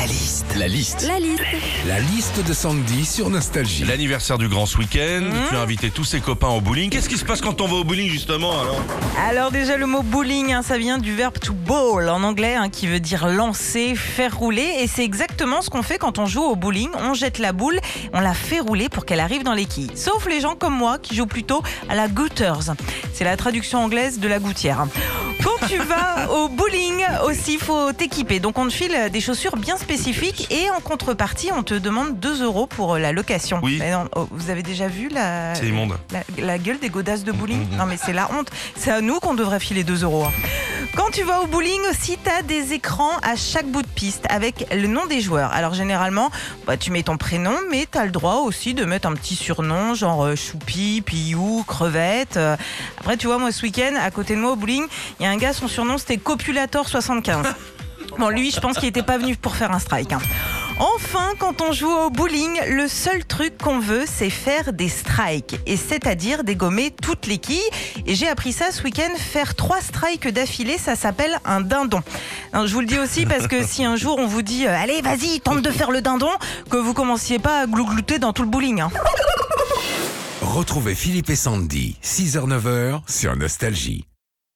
La liste. La liste. La liste. La liste de Sandy sur Nostalgie. L'anniversaire du grand ce week-end, Mmh. tu as invité tous ses copains au bowling. Qu'est-ce qui se passe quand on va au bowling justement alors Alors déjà le mot bowling, hein, ça vient du verbe to bowl en anglais, hein, qui veut dire lancer, faire rouler. Et c'est exactement ce qu'on fait quand on joue au bowling. On jette la boule, on la fait rouler pour qu'elle arrive dans les quilles. Sauf les gens comme moi qui jouent plutôt à la gouters. C'est la traduction anglaise de la gouttière. Tu vas au bowling aussi, il faut t'équiper. Donc on te file des chaussures bien spécifiques et en contrepartie, on te demande 2 euros pour la location. Oui. Mais non, oh, vous avez déjà vu la, C'est immonde. la, la gueule des godasses de bowling? Non mais c'est la honte. C'est à nous qu'on devrait filer 2 euros. hein. Quand tu vas au bowling aussi, tu as des écrans à chaque bout de piste avec le nom des joueurs. Alors généralement, bah, tu mets ton prénom, mais tu as le droit aussi de mettre un petit surnom, genre euh, Choupi, Piou, Crevette. Euh, Après, tu vois, moi ce week-end, à côté de moi au bowling, il y a un gars, son surnom c'était Copulator75. Bon, lui, je pense qu'il n'était pas venu pour faire un strike. hein. Enfin, quand on joue au bowling, le seul truc qu'on veut, c'est faire des strikes. Et c'est-à-dire dégommer toutes les quilles. Et j'ai appris ça ce week-end, faire trois strikes d'affilée, ça s'appelle un dindon. Je vous le dis aussi parce que si un jour on vous dit euh, Allez, vas-y, tente de faire le dindon, que vous commenciez pas à glouglouter dans tout le bowling. hein. Retrouvez Philippe et Sandy, 6h-9h sur Nostalgie.